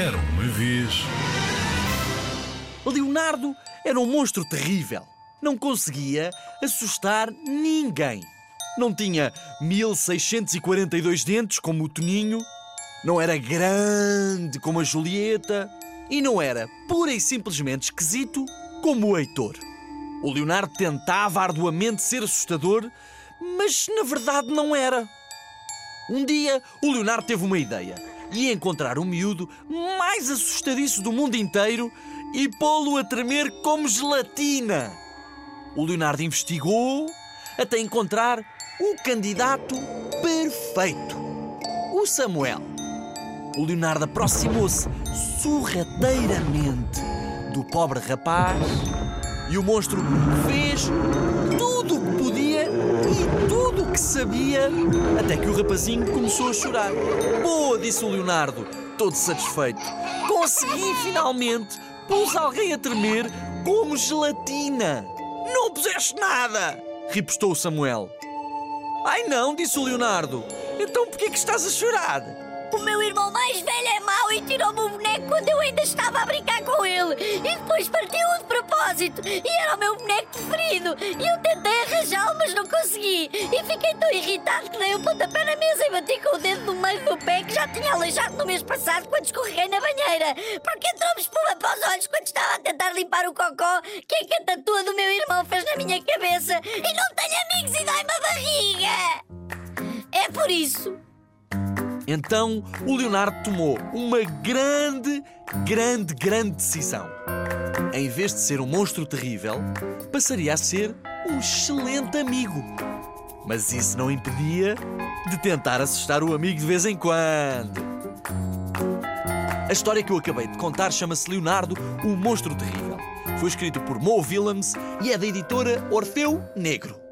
Era uma vez. Leonardo era um monstro terrível. Não conseguia assustar ninguém. Não tinha 1642 dentes como o Toninho, não era grande como a Julieta e não era pura e simplesmente esquisito como o Heitor. O Leonardo tentava arduamente ser assustador, mas na verdade não era. Um dia, o Leonardo teve uma ideia. Ia encontrar o miúdo mais assustadiço do mundo inteiro e pô-lo a tremer como gelatina. O Leonardo investigou até encontrar o candidato perfeito, o Samuel. O Leonardo aproximou-se sorrateiramente do pobre rapaz e o monstro fez tudo sabia até que o rapazinho começou a chorar. Boa, disse o Leonardo, todo satisfeito. Consegui finalmente pus alguém a tremer como gelatina. Não puseste nada! ripostou Samuel. Ai não, disse o Leonardo. Então por que estás a chorar? O meu irmão mais velho é mau e tirou-me o boneco quando eu ainda estava a brincar com ele. E depois partiu-o de propósito. E era o meu boneco preferido. E eu tentei arranjá-lo, consegui. E fiquei tão irritado que dei um pontapé na mesa e bati com o dedo no meio do pé que já tinha aleijado no mês passado quando escorreguei na banheira. Porque entrou-me espuma para os olhos quando estava a tentar limpar o cocó que a cantatua do meu irmão fez na minha cabeça. E não tenho amigos e dói-me a barriga. É por isso então o Leonardo tomou uma grande, grande, grande decisão. Em vez de ser um monstro terrível, passaria a ser um excelente amigo. Mas isso não impedia de tentar assustar o amigo de vez em quando. A história que eu acabei de contar chama-se Leonardo, o Monstro Terrível. Foi escrito por Mo Willems e é da editora Orfeu Negro.